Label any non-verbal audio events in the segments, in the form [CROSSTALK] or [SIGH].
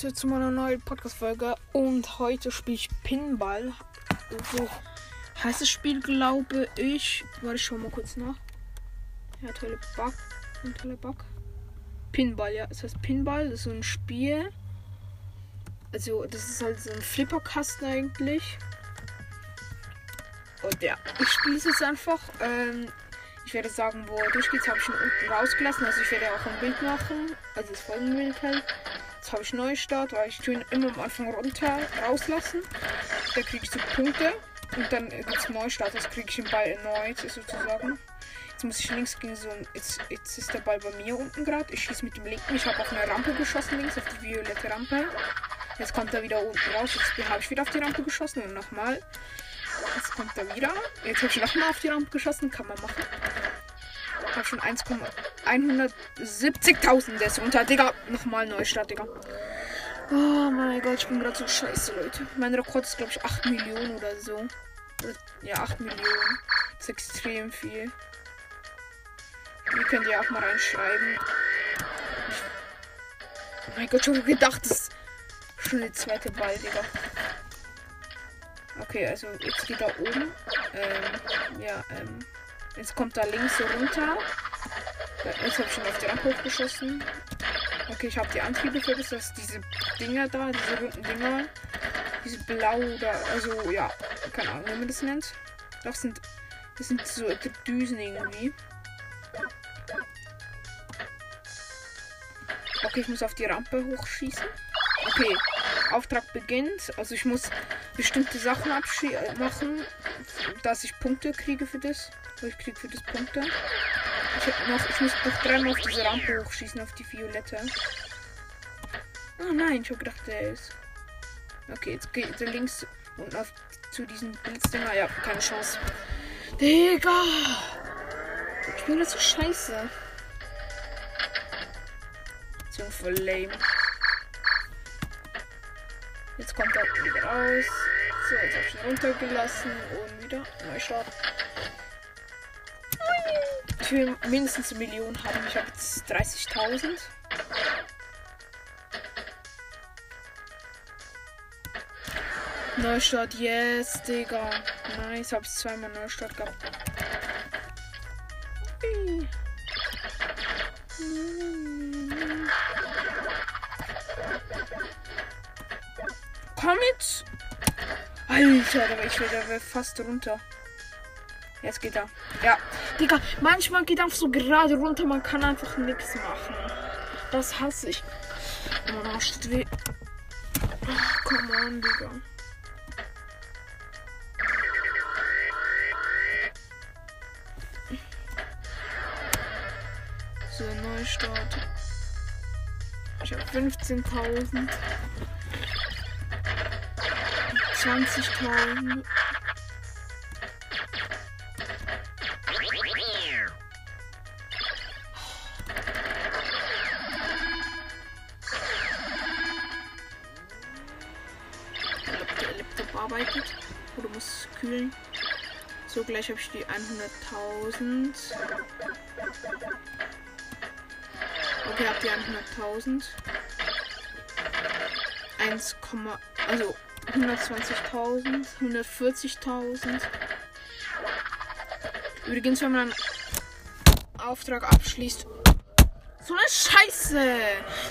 Leute zu meiner neuen Podcast-Folge und heute spiele ich Pinball. So heißt das Spiel, glaube ich. Warte, ich schau mal kurz nach. Ja, tolle Bug. Ein toller Bug. Pinball, ja. Es heißt Pinball, das ist so ein Spiel. Also, das ist halt so ein Flipperkasten eigentlich. Und ja, ich spiele es jetzt einfach. Ähm, ich werde sagen, wo durchgeht, habe ich schon unten rausgelassen. Also ich werde auch ein Bild machen. Also das Folgenbild halt. Jetzt habe ich Neustart, weil ich tue ihn immer am Anfang runter rauslassen. Da kriege ich so Punkte. Und dann gibt es Neustart, das kriege ich den Ball erneut sozusagen. Jetzt muss ich links gegen so. Jetzt, jetzt ist der Ball bei mir unten gerade. Ich schieße mit dem linken. Ich habe auf eine Rampe geschossen links, auf die violette Rampe. Jetzt kommt er wieder unten raus. Jetzt habe ich wieder auf die Rampe geschossen und nochmal. Jetzt kommt er wieder. Jetzt habe ich nochmal auf die Rampe geschossen. Kann man machen. Ich habe schon 1,170.000. Der ist runter. Digga, nochmal Neustart, Digga. Oh mein Gott, ich bin gerade so scheiße, Leute. Mein Rekord ist, glaube ich, 8 Millionen oder so. Ja, 8 Millionen. Das ist extrem viel. Ihr könnt ja auch mal reinschreiben. Ich oh mein Gott, schon gedacht, das ist schon der zweite Ball, Digga. Okay, also jetzt geht er oben. Ähm, ja, ähm. Jetzt kommt da links so runter. Jetzt habe ich schon auf die Rampe hochgeschossen. Okay, ich habe die Antriebe für das, dass diese Dinger da, diese runden Dinger, diese blau da, also ja, keine Ahnung, wie man das nennt. Das sind, das sind so Düsen irgendwie. Okay, ich muss auf die Rampe hochschießen. Okay, Auftrag beginnt. Also ich muss bestimmte Sachen machen, dass ich Punkte kriege für das. Ich kriege für das Punkte. Ich, noch, ich muss noch dreimal auf diese Rampe hochschießen, auf die Violette. Oh nein, ich habe gedacht, der ist. Okay, jetzt geht er links und auf zu diesen Blitzdinger. Ja, keine Chance. Digga! Ich bin das so scheiße. So voll lame. Jetzt kommt er wieder raus. So, jetzt habe ich ihn runtergelassen und wieder Neustart. Ich will mindestens eine Million haben. Ich habe jetzt 30.000. Neustart, yes, Digga. Nice, hab's zweimal Neustart gehabt. Komm jetzt! Alter, ich will da fast runter. Jetzt geht er. Ja. Digga, manchmal geht einfach so gerade runter, man kann einfach nichts machen. Das hasse ich. Steht weh. Ach, come on, Digga. So, Neustart. Ich habe 15.000. 20.000. arbeitet. Oder muss kühlen. So, gleich habe ich die 100.000. Okay, habt ihr 100.000. 1, also 120.000, 140.000. Übrigens, wenn man einen Auftrag abschließt. So eine Scheiße!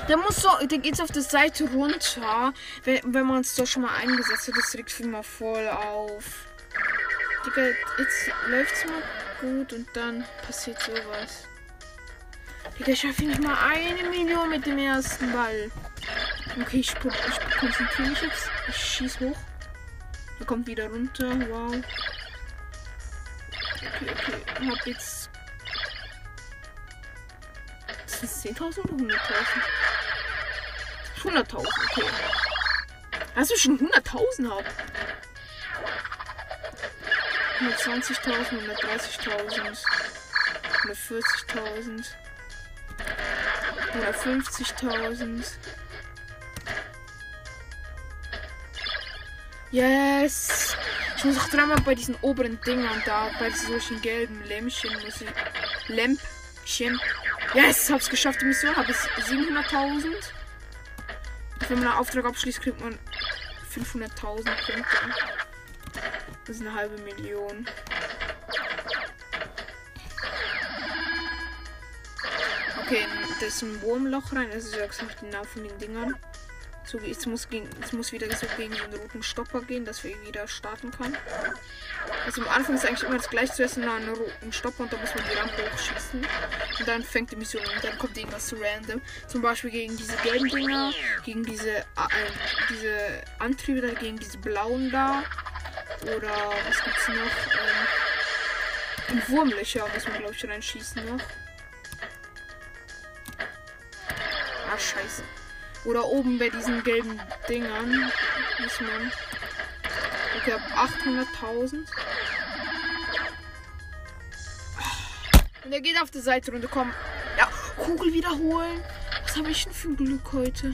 Der muss so, der geht auf der Seite runter. Wenn, wenn man es doch schon mal eingesetzt hat, das regt mal voll auf. Digga, jetzt läuft's mal gut und dann passiert sowas. Digga, ich schaffe nicht mal eine Million mit dem ersten Ball. Okay, ich, ich konzentriere mich jetzt. Ich schieß hoch. Er kommt wieder runter. Wow. Okay, okay. Ich hab jetzt. Ist das 10.000 oder 100.000? 100.000, okay. Hast du schon 100.000 hab? 120.000, 130.000, 140.000, 150.000. Yes! Ich muss auch dreimal bei diesen oberen Dingern da, bei solchen gelben Lämpchen muss ich. Lämpchen. Yes, hab's geschafft, die Mission. Hab ich 700.000. Wenn man einen Auftrag abschließt, kriegt man 500.000 Punkte. Das ist eine halbe Million. Okay, das ist ein Wurmloch rein. Das ist ja gesagt genau von den Dingern. So, jetzt muss, gegen, jetzt muss wieder so gegen den roten Stopper gehen, dass wir wieder starten können. Also am Anfang ist eigentlich immer das gleiche. Zuerst nach einem roten Stopper und dann muss man die Rampe hochschießen. Und dann fängt die Mission an und dann kommt irgendwas zu random. Zum Beispiel gegen diese gelben Dinger, gegen diese, äh, diese Antriebe da, gegen diese blauen da. Oder was gibt's noch? Ähm, Wurmlöcher muss man glaube ich reinschießen noch. Ah, scheiße. Oder oben bei diesen gelben Dingern muss man. Okay, ab 800.000. Und er geht auf die Seite runter. Komm. Ja, Kugel wiederholen. Was habe ich denn für ein Glück heute?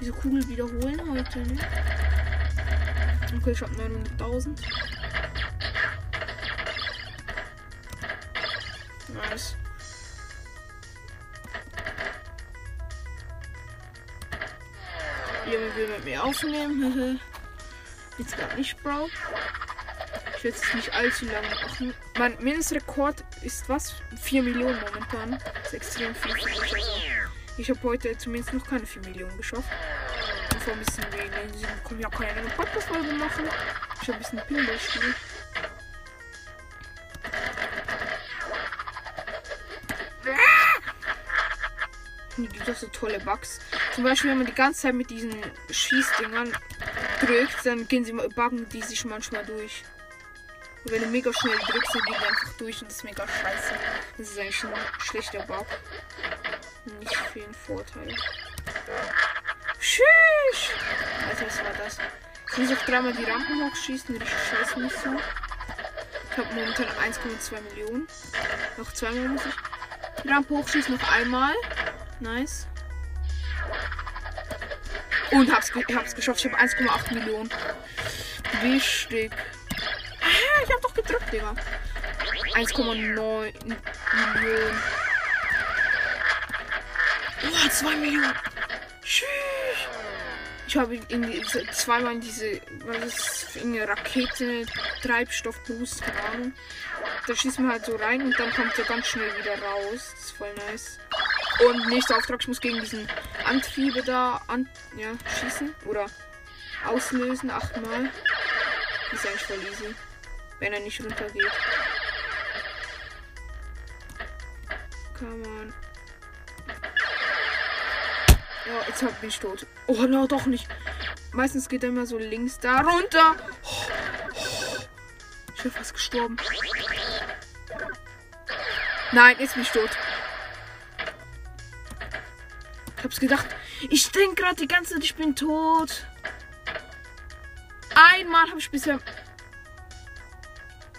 Diese Kugel wiederholen heute, ne? Okay, ich habe 900.000. Nice. Junge will mit mir aufnehmen. [LAUGHS] Jetzt gar nicht, Bro. Ich es nicht allzu lange machen. Mein Mindestrekord ist was? 4 Millionen momentan. Das ist extrem viel für mich. Also ich habe heute zumindest noch keine 4 Millionen geschafft. Bevor ein bisschen wegen sie können ja keine Podcast-Folge machen. Ich habe ein bisschen Pinball spielen. Hier gibt es so tolle Bugs. Zum Beispiel, wenn man die ganze Zeit mit diesen Schießdingern drückt, dann gehen sie mal buggen die sich manchmal durch. Und wenn du mega schnell drückst, dann gehen die einfach durch und das ist mega scheiße. Das ist eigentlich ein schlechter Bug. Nicht viel Vorteil. Tschüss! Also was war das? Ich muss auch dreimal die Rampen hochschießen, richtig scheiße Mission. Ich habe momentan 1,2 Millionen. Noch zweimal muss ich die Rampe hochschießen, noch einmal. Nice. Und hab's, hab's geschafft. Ich habe 1,8 Millionen. Wichtig. Ich hab doch gedrückt, Digga. 1,9 Millionen. Oh, 2 Millionen. Tschüss. Ich habe zweimal diese, was ist, in eine Rakete, Treibstoffboost, keine Ahnung. Da schießt man halt so rein und dann kommt er ganz schnell wieder raus. Das ist voll nice. Und nächster Auftrag, ich muss gegen diesen Antriebe da an, ja, schießen oder auslösen, achtmal. Ist eigentlich voll easy, wenn er nicht runtergeht. Come on. Ja, jetzt hab ich tot. Oh, no, doch nicht. Meistens geht er immer so links da runter. Ich bin fast gestorben. Nein, jetzt bin ich tot. Ich hab's gedacht. Ich denke gerade die ganze Zeit, ich bin tot. Einmal habe ich bisher.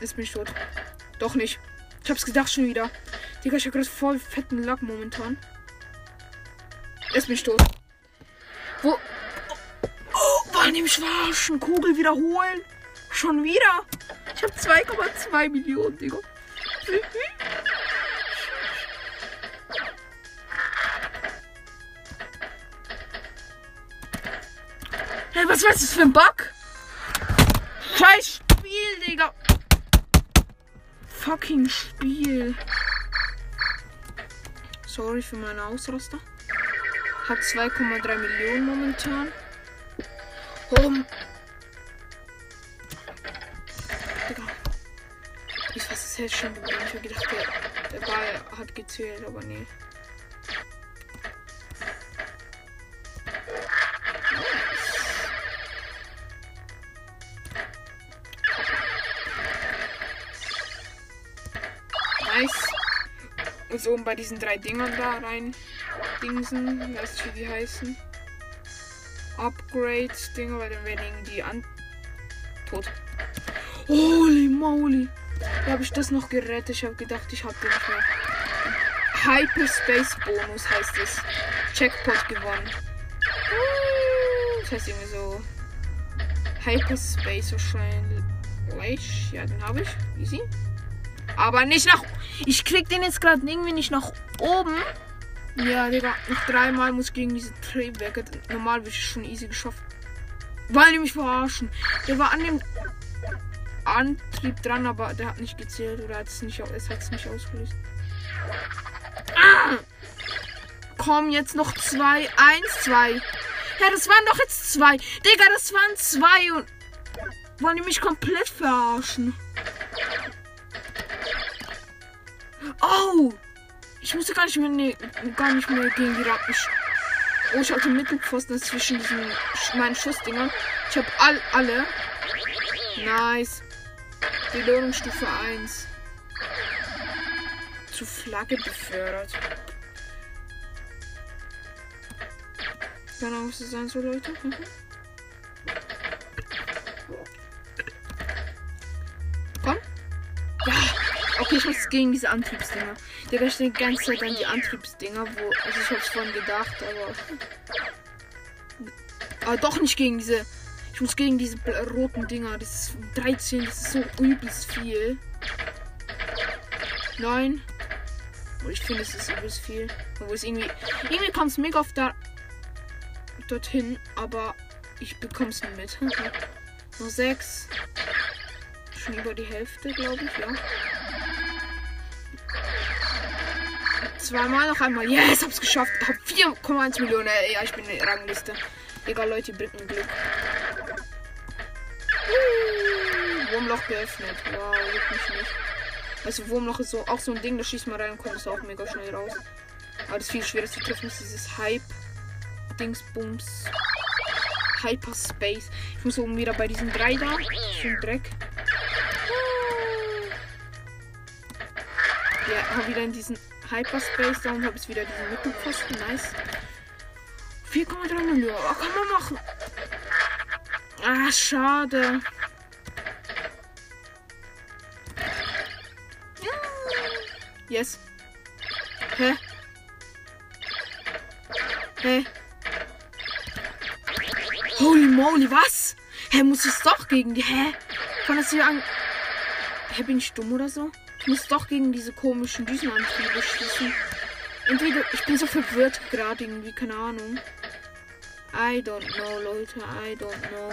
Jetzt bin ich tot. Doch nicht. Ich hab's gedacht schon wieder. Digga, ich hab gerade voll fetten Lack momentan. Jetzt bin ich tot. Wo? Oh, oh war dem Schwarzen Kugel wiederholen? Schon wieder? Ich habe 2,2 Millionen, Digga. [LAUGHS] Hey, was war das für ein Bug? Scheiß Spiel, Digga. Fucking Spiel. Sorry für meinen Ausraster. Hab 2,3 Millionen momentan. Oh. Digga. Ich fast das Herz schon. Ich hab gedacht, der, der Ball hat gezählt, aber nee. Jetzt oben bei diesen drei Dingern da rein. Dingsen. Weißt du, wie die heißen? Upgrade-Dinger, weil dann werden die an. Tot. Holy moly. Da habe ich das noch gerettet. Ich habe gedacht, ich habe den nicht mehr. Hyperspace Bonus heißt es. Checkpot gewonnen. Das heißt irgendwie so. Hyperspace wahrscheinlich. Ja, den habe ich. Easy. Aber nicht nach. Ich krieg den jetzt gerade irgendwie nicht nach oben. Ja, Digga, noch dreimal muss ich gegen diese Triebwerke. Normal würde ich schon easy geschafft. Weil die mich verarschen. Der war an dem Antrieb dran, aber der hat nicht gezählt oder hat es nicht, es hat es nicht ausgelöst. Ah! Komm, jetzt noch zwei. Eins, zwei. Ja, das waren doch jetzt zwei. Digga, das waren zwei und wollen die mich komplett verarschen. Oh! Ich musste gar nicht mehr, nee, gar nicht mehr gegen die Ratten. Oh, ich hatte Mittelpfosten zwischen diesen meinen Schussdingern. Ich habe all, alle. Nice. Belohnungsstufe 1. Zu Flagge befördert. Genau, was es sein so, Leute. Mhm. Okay, ich muss gegen diese Antriebsdinger. Der ich die ganze Zeit an die Antriebsdinger, wo. Also ich hab's vorhin gedacht, aber. Aber doch nicht gegen diese. Ich muss gegen diese roten Dinger. Das ist 13, das ist so übelst viel. Nein. Und ich finde, es ist übelst viel. Obwohl es irgendwie. Irgendwie kommt es mega auf da. dorthin, aber ich bekomme es mit. [LAUGHS] Nur sechs. Schon über die Hälfte, glaube ich, ja. Zweimal noch einmal. Yes, hab's geschafft. Hab 4,1 Millionen. Ja, ich bin in der Rangliste. Egal, Leute, bringt mir Glück. Wurmloch geöffnet. Wow, juckt mich nicht. Also Wurmloch ist so auch so ein Ding, da schießt man rein und kommt auch mega schnell raus. Aber das viel schwerer zu treffen ist dieses Hype. Dingsbums. Hyperspace. Ich muss oben wieder bei diesen drei da. Schön Dreck. Ja, wieder in diesen Hyperspace da und habe jetzt wieder diesen Mittelposten. Nice. 4,3 Millionen. Oh, kann man machen. Ah, schade. Yes. Hä? Hä? Holy moly, was? Hä, muss ich doch gegen die. Hä? Kann das hier an. Hä, bin ich dumm oder so? Ich muss doch gegen diese komischen Düsenantriebe schießen. Entweder. Ich bin so verwirrt gerade irgendwie, keine Ahnung. I don't know, Leute. I don't know.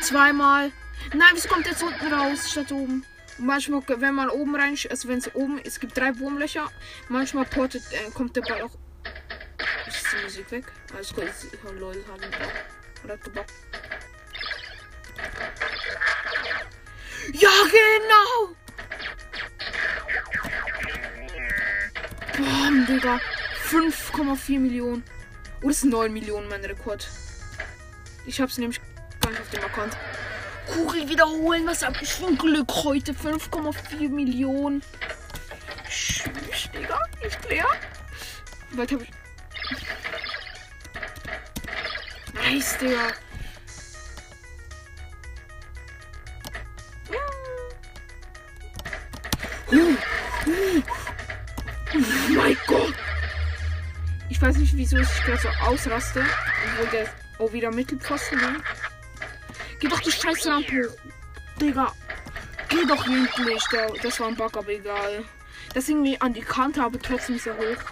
Zweimal. Nein, wieso kommt jetzt unten raus statt oben? Manchmal, wenn man oben rein, also wenn es oben, es gibt drei Wurmlöcher. Manchmal portet, äh, kommt der Ball auch. Ist die Musik weg? Alles gut. Oh, lol, hat einen Bock. Oder hat Bock. Ja, genau! Boah, Digga. 5,4 Millionen. Oh, das ist 9 Millionen mein Rekord. Ich hab's nämlich gar nicht auf dem Account. Kugel wiederholen. Was hab ich für ein Glück heute? 5,4 Millionen. Tschüss, Digga. Ich klär. Bald hab ich. Nice, Digga. Uh, uh. Oh mein Gott. Ich weiß nicht, wieso ich gerade so ausraste. Obwohl der. Oh, wieder Mittelpfosten. Ne? Geh doch die scheiß Lampe. Digga. Geh doch endlich. Das war ein Bug, aber egal. Das irgendwie an die Kante, aber trotzdem so hoch.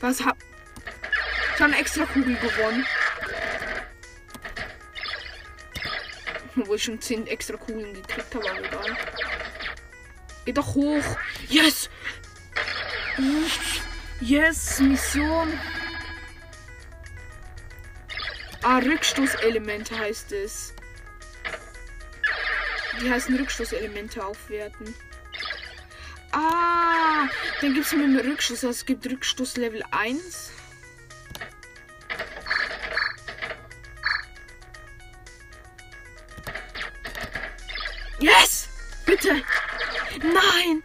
Was hab. Ich habe eine extra Kugel gewonnen. Wo ich schon 10 extra Kugeln gekriegt habe, aber egal. Geh doch hoch. Yes! Yes, Mission. Ah, Rückstoßelemente heißt es. Die heißen Rückstoßelemente aufwerten. Ah, dann gibt es mit dem Rückstoß. Also es gibt Rückstoß Level 1. Yes! Bitte! Nein!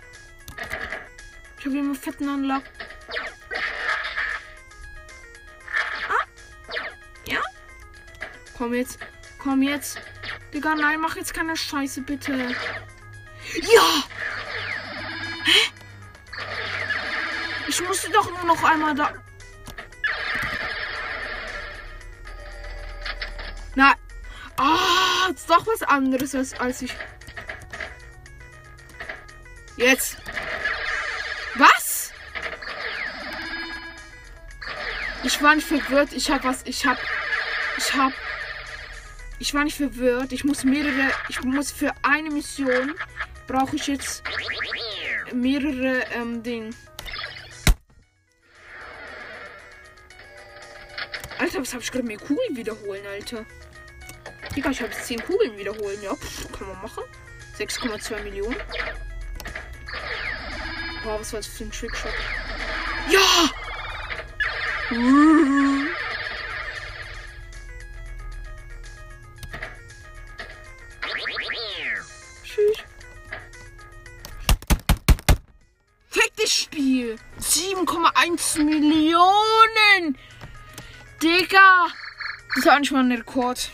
Ich habe immer fetten Unlock. Komm jetzt. Komm jetzt. Digga, nein, mach jetzt keine Scheiße, bitte. Ja! Hä? Ich musste doch nur noch einmal da. Na. Ah, ist doch was anderes als ich. Jetzt. Was? Ich war nicht verwirrt. Ich hab was. Ich hab. Ich hab. Ich war nicht verwirrt. Ich muss mehrere. Ich muss für eine Mission. Brauche ich jetzt mehrere ähm, Dinge. Alter, was hab ich gerade mit Kugeln wiederholen, Alter? Digga, ich hab jetzt 10 Kugeln wiederholen, ja. Pff, kann man machen. 6,2 Millionen. Boah, was war das für ein Trickshot? Ja! Tschüss. Fick das Spiel! 7,1 Millionen! Digga! Das ist nicht mal ein Rekord.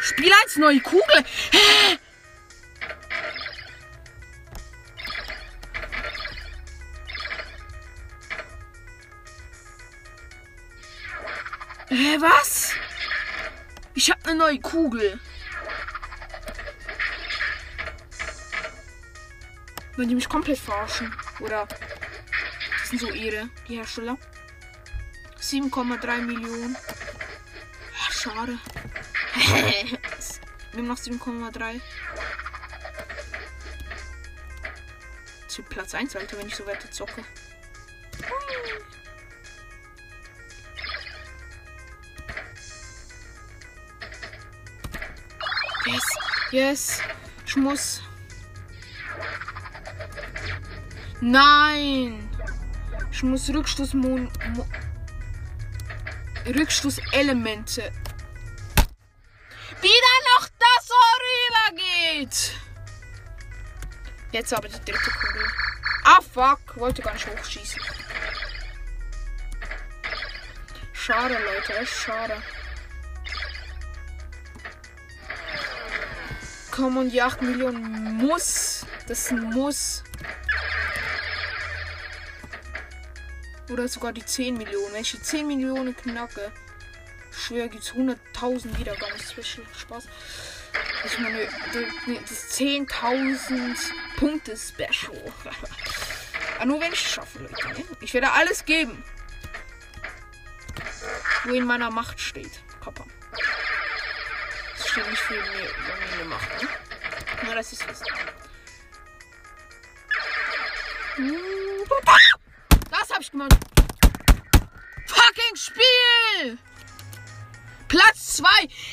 Spiel als neue Kugel. Hä? Hä, was? Ich hab eine neue Kugel. Wenn die mich komplett verarschen. Oder das sind so ihre, die Hersteller. 7,3 Millionen. Ach, schade. [LAUGHS] Wir haben noch 7,3. Zu Platz 1, Alter, wenn ich so weiter zocke. Yes. Ich muss. Nein! Ich muss Rückstoßmon. Mo Rückstoßelemente. Wieder noch das so rübergeht. Jetzt aber die dritte Kugel. Ah, fuck. Wollte gar nicht hochschießen. Schade, Leute. Echt schade. Komm, und die 8 Millionen muss. Das Muss. Oder sogar die 10 Millionen. Wenn ich die 10 Millionen knacke, schwer gibt es 100.000 Wiedergaben. Special Spaß. Ich meine, das 10.000 Punkte Special. Aber [LAUGHS] nur wenn ich es schaffe, Leute. Ne? Ich werde alles geben. Wo in meiner Macht steht. Steht nicht für mir, meine Macht, ne? Nur, das ist was. Das hab ich gemacht. Fucking Spiel! Platz 2.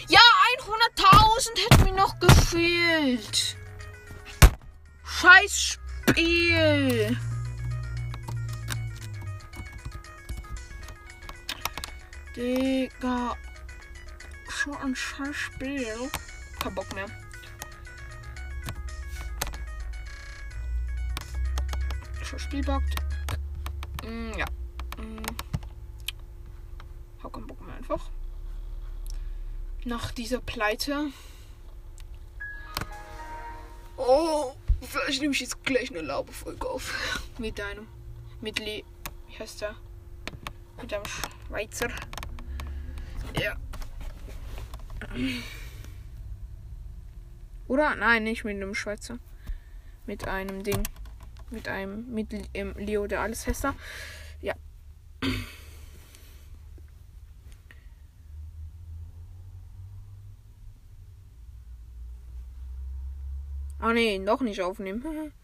Ja, 100.000 hätten mir noch gefehlt. Scheiß Spiel. Digga. Schon ein scheiß Spiel. Kein Bock mehr. Schon Spiel bockt. Mm, ja. Mm. Hab keinen Bock mehr einfach. Nach dieser Pleite. Oh, vielleicht nehme ich jetzt gleich eine Laubefolge auf. [LAUGHS] Mit deinem. Mit Le. Wie heißt der? Mit einem Schweizer. Ja. Oder? Nein, nicht mit einem Schweizer. Mit einem Ding. Mit einem. Mit ähm, Leo, der alles Hester. Ja. Ah nee, noch nicht aufnehmen. [LAUGHS]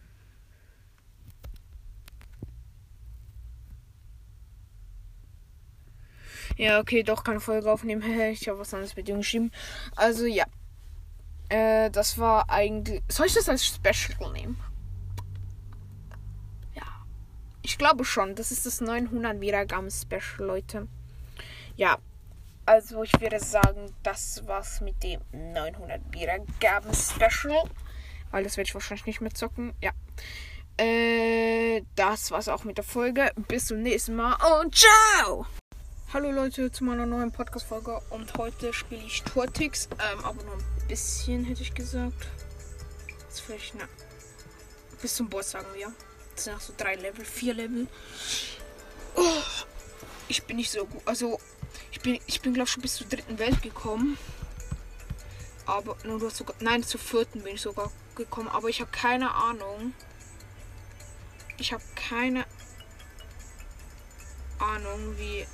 ja, okay, doch keine Folge aufnehmen. [LAUGHS] ich habe was anderes mit ihm geschrieben. Also ja. Äh, das war eigentlich. Soll ich das als Special nehmen? Ja. Ich glaube schon. Das ist das 900 Wiedergaben Special, Leute. Ja. Also ich würde sagen, das war's mit dem 900 Wiedergaben Special. Weil das werde ich wahrscheinlich nicht mehr zocken. Ja. Äh, das war's auch mit der Folge. Bis zum nächsten Mal und ciao! Hallo Leute zu meiner neuen Podcast-Folge und heute spiele ich Tortix, ähm, aber nur ein bisschen hätte ich gesagt. Jetzt vielleicht, na, bis zum Boss sagen wir. Das sind auch so drei Level, vier Level. Oh, ich bin nicht so gut, also ich bin, ich bin glaube ich schon bis zur dritten Welt gekommen. Aber nur sogar, nein, zur vierten bin ich sogar gekommen, aber ich habe keine Ahnung. Ich habe keine Ahnung, wie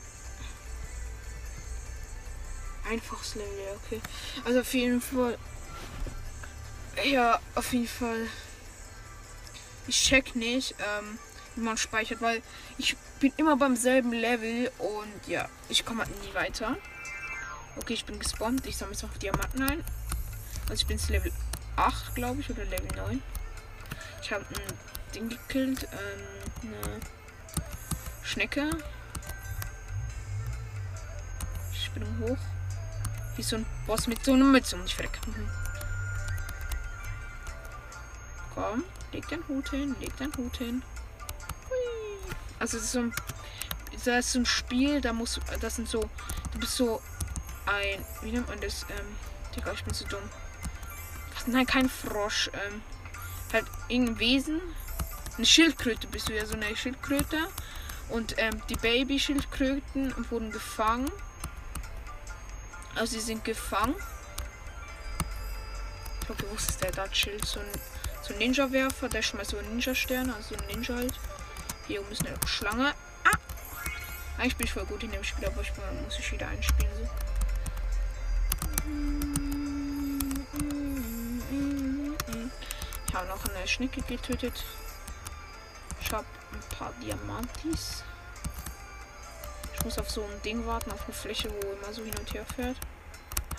einfaches Level, okay. Also auf jeden Fall. Ja, auf jeden Fall. Ich check nicht, ähm, wie man speichert, weil ich bin immer beim selben Level und ja, ich komme halt nie weiter. Okay, ich bin gespawnt. Ich sammle jetzt noch Diamanten ein. Also ich bin zu Level 8, glaube ich, oder Level 9. Ich habe ein Ding gekillt, ähm, eine Schnecke. Ich bin hoch. Wie so ein Boss mit so einer Mütze und ich weg. Mhm. Komm, leg deinen Hut hin, leg deinen Hut hin. Hui. Also das ist so ein, das ist so ein Spiel, da muss, das sind so, du bist so ein, wie nennt man das? Ähm, Digga, ich bin zu dumm. Ach, nein, kein Frosch. Ähm, halt irgendein Wesen. Eine Schildkröte bist du ja, so eine Schildkröte. Und ähm, die Baby-Schildkröten wurden gefangen. Also sie sind gefangen. Ich glaube, wo ist der da chillt? So ein, so ein Ninja-Werfer, der schmeißt so einen Ninja-Stern, also ein Ninja halt. Hier oben ist eine Schlange. Ah! Eigentlich bin ich voll gut in dem Spiel, aber ich muss ich wieder einspielen. So. Ich habe noch eine Schnecke getötet. Ich habe ein paar Diamantis. Muss auf so ein Ding warten, auf eine Fläche, wo immer so hin und her fährt.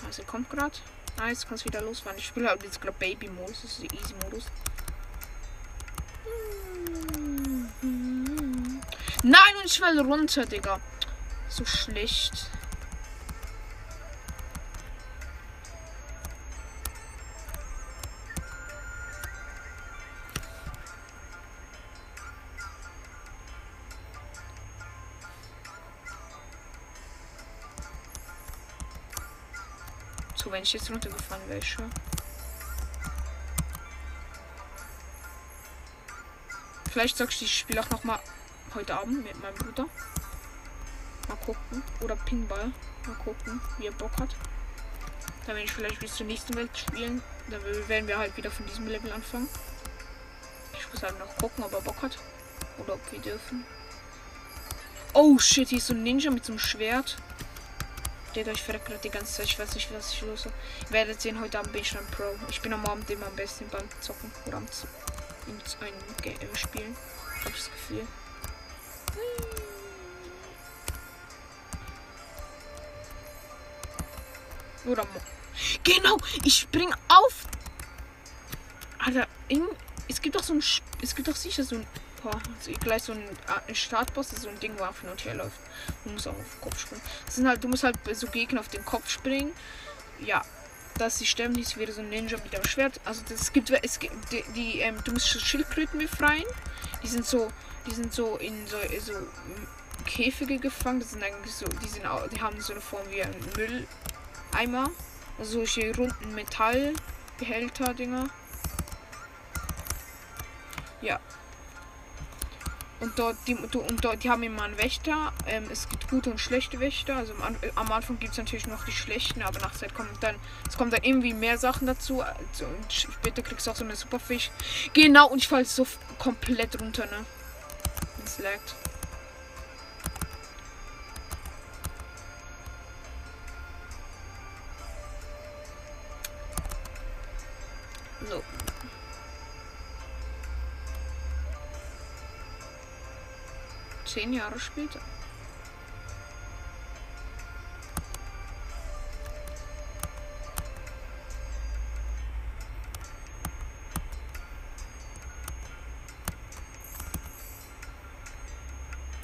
Also kommt gerade. Ah, jetzt kann es wieder losfahren. Ich spiele halt jetzt gerade Baby-Modus. Das ist der Easy-Modus. Nein, und ich fall runter, Digga. So schlecht. Ich jetzt runtergefahren wäre, schon. Vielleicht sagst du, ich spiele auch noch mal heute Abend mit meinem Bruder. Mal gucken. Oder Pinball. Mal gucken, wie er Bock hat. Dann werde ich vielleicht bis zur nächsten Welt spielen. Dann werden wir halt wieder von diesem Level anfangen. Ich muss halt noch gucken, ob er Bock hat. Oder ob wir dürfen. Oh shit, hier ist so ein Ninja mit so einem Schwert. Ich verreckt gerade die ganze Zeit. Ich weiß nicht, was ich los habe. Werdet sehen, heute Abend bin ich dann Pro. Ich bin am Abend immer am besten beim Zocken oder am Z in einem Game spielen. Hab ich das Gefühl. Oder Mo Genau, ich spring auf. Alter, in, es gibt doch so ein. Es gibt doch sicher so ein. Also gleich so ein, ein Startboss, so ein Ding warf und her läuft. Du musst auch auf den Kopf springen. Das sind halt, du musst halt so Gegner auf den Kopf springen. Ja. Dass sie sterben, nicht wieder so ein Ninja mit dem Schwert. Also das gibt es gibt die, die ähm, du musst Schildkröten befreien. Die sind so, die sind so in so, so Käfige gefangen. Das sind eigentlich so, die sind auch, die haben so eine Form wie ein Mülleimer. Also solche runden Metallbehälter-Dinger. Ja. Und dort, die, und dort, die haben immer einen Wächter. Ähm, es gibt gute und schlechte Wächter. Also am, am Anfang gibt es natürlich noch die schlechten, aber nach Zeit kommt dann, es kommt dann irgendwie mehr Sachen dazu. Also, und später kriegst du auch so eine Superfisch. Genau, und ich falle so komplett runter, ne? Es laggt. Zehn Jahre später.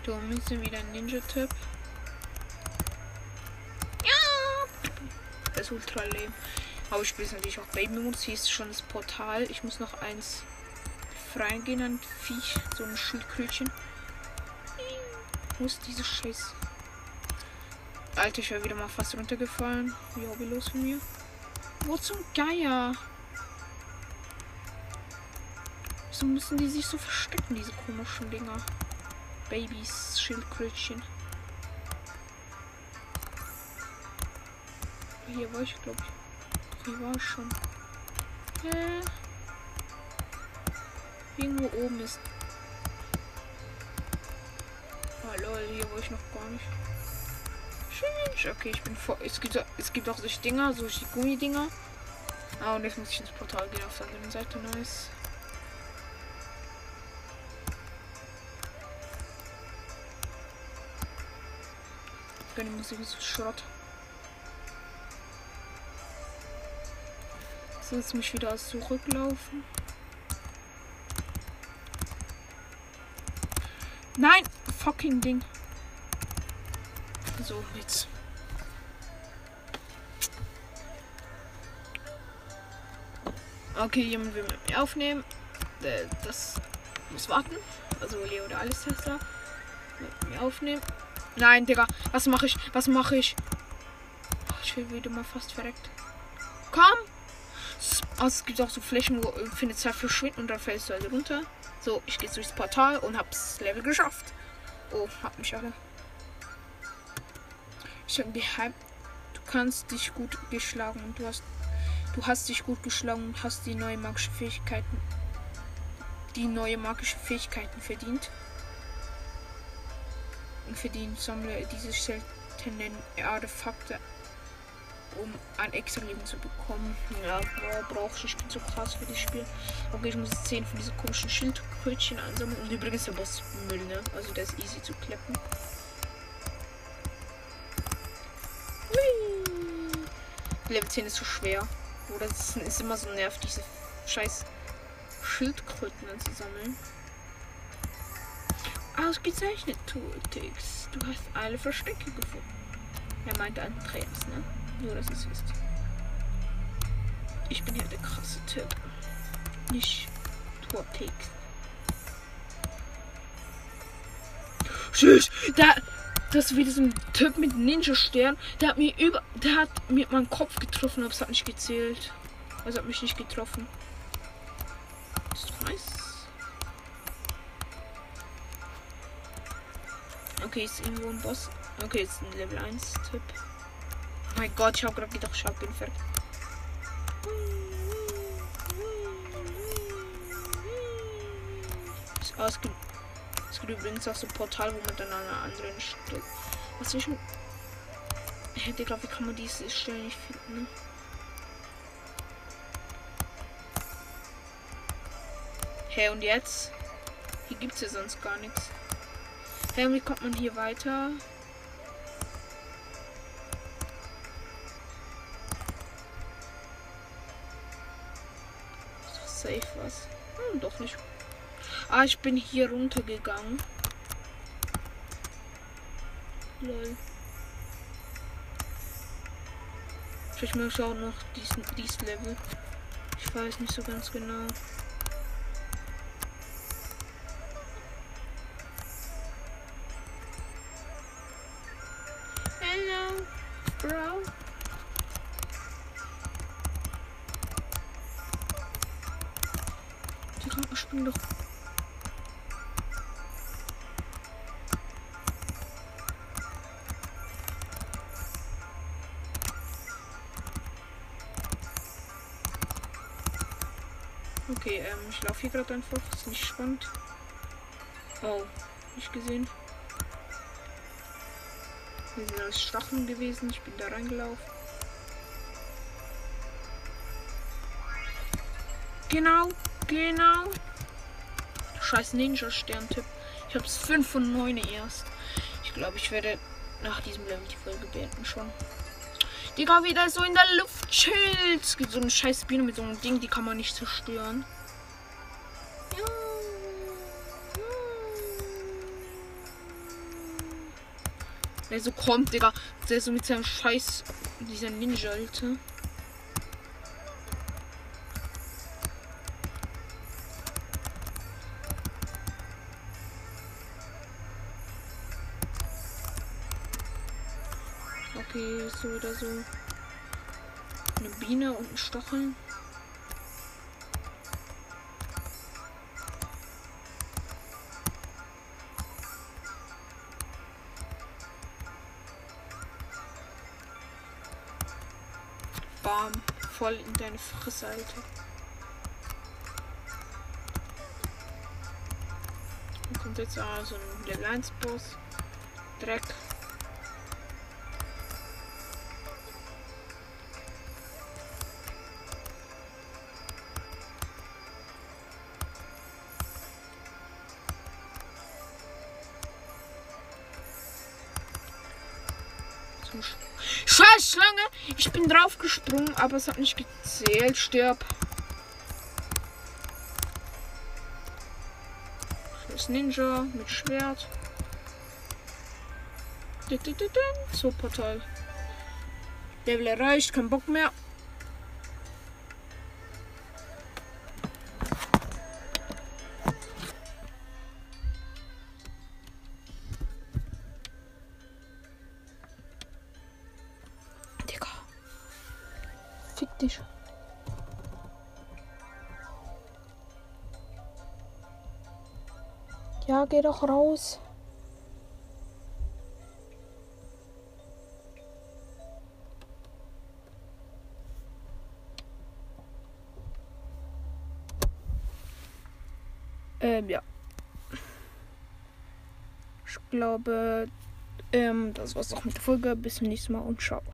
Du müssen wieder ein Ninja-Tipp. Ja! Das Ultra-Leben. Aber ich spiele natürlich auch Baby Modus. Hier ist schon das Portal. Ich muss noch eins befreien gehen, ein Viech. So ein Schildkrötchen. Wo ist diese Scheiß? Alter, ich wäre wieder mal fast runtergefallen. Wie hobbylos von mir. Wo zum Geier? Wieso müssen die sich so verstecken, diese komischen Dinger? Babys, Schildkrötchen. Hier war ich, glaube ich. Hier war ich schon. Hä? Irgendwo oben ist. Hier wo ich noch gar nicht. Tschüss. Okay, ich bin vor. Es gibt, es gibt auch solche Dinger, solche Gummidinger. Ah, und jetzt muss ich ins Portal gehen auf der anderen Seite. Nice. Die Musik ist Schrott. So, jetzt mich wieder zurücklaufen. Nein! Fucking Ding. So, jetzt. Okay, jemand will mit mir aufnehmen. Äh, das muss warten. Also Leo oder alles Tesla. Mit mir aufnehmen. Nein, Digga. Was mache ich? Was mache ich? Ich will wieder mal fast verreckt. Komm! Also, es gibt auch so Flächen, wo findet zwei verschwinden und dann fällst du halt runter. So, ich gehe durchs Portal und hab's Level geschafft. Oh, hab mich alle. Ich hab geheim. Du kannst dich gut geschlagen und du hast. Du hast dich gut geschlagen und hast die neue magische Fähigkeiten. Die neue magische Fähigkeiten verdient. Und verdient sammle diese seltenen Artefakte um ein extra Leben zu bekommen. Ja, brauche ich. Ich bin so krass für das Spiel. Okay, ich muss 10 von diesen komischen Schildkrötchen ansammeln. Und übrigens der Boss Müll, ne? Also der ist easy zu kleppen. Level 10 ist so schwer. Oder es ist immer so nervig, diese scheiß Schildkröten anzusammeln. Ausgezeichnet, Tooltix. Du hast alle Verstecke gefunden. Er meinte Andreas, ne? Nur, dass es wisst. Ich bin ja der krasse Typ. Nicht Tortex. Tschüss! Da, das wie diesem Typ mit Ninja-Stern. Der hat mir über. Der hat mir meinen Kopf getroffen, aber es hat nicht gezählt. Also hat mich nicht getroffen. Das ist nice. Okay, ist irgendwo ein Boss. Okay, ist ein Level 1 Typ mein Gott, ich habe gerade gedacht, ich ihn ver. Es gibt, es gibt übrigens auch so ein Portal, wo man dann an einer anderen Stelle. Was ich hätte, glaube, wie kann man diese Stelle nicht finden? Hä, hey, und jetzt? Hier gibt es ja sonst gar nichts. Hey, wie kommt man hier weiter? Safe was. Hm, doch nicht. Ah, ich bin hier runtergegangen. Lol. Ich muss auch noch diesen, dies Level. Ich weiß nicht so ganz genau. Spring doch. Okay, ähm, ich laufe hier gerade einfach. Ist nicht spannend. Oh, nicht gesehen. Hier sind alles Stacheln gewesen. Ich bin da reingelaufen. Genau, genau scheiß Ninja-Stern-Tipp. Ich hab's 5 von 9 erst. Ich glaube, ich werde nach diesem Level die Folge beenden schon. Digga, wieder so in der Luft chillt. Es gibt so eine scheiß Biene mit so einem Ding, die kann man nicht zerstören. Ja. Der so kommt, Digga. Der so mit seinem scheiß, dieser Ninja, Alter. So oder so. Eine Biene und ein Stacheln. Bam. Voll in deine Fresse, Alter. Und kommt jetzt also ein Level 1 Boss. Dreck. Ich bin draufgesprungen, aber es hat nicht gezählt. Stirb. Scheiß Ninja mit Schwert. So, Portal. Level erreicht, kein Bock mehr. Geh doch raus. Ähm, ja. Ich glaube, ähm, das war's auch mit der Folge. Bis zum nächsten Mal und ciao.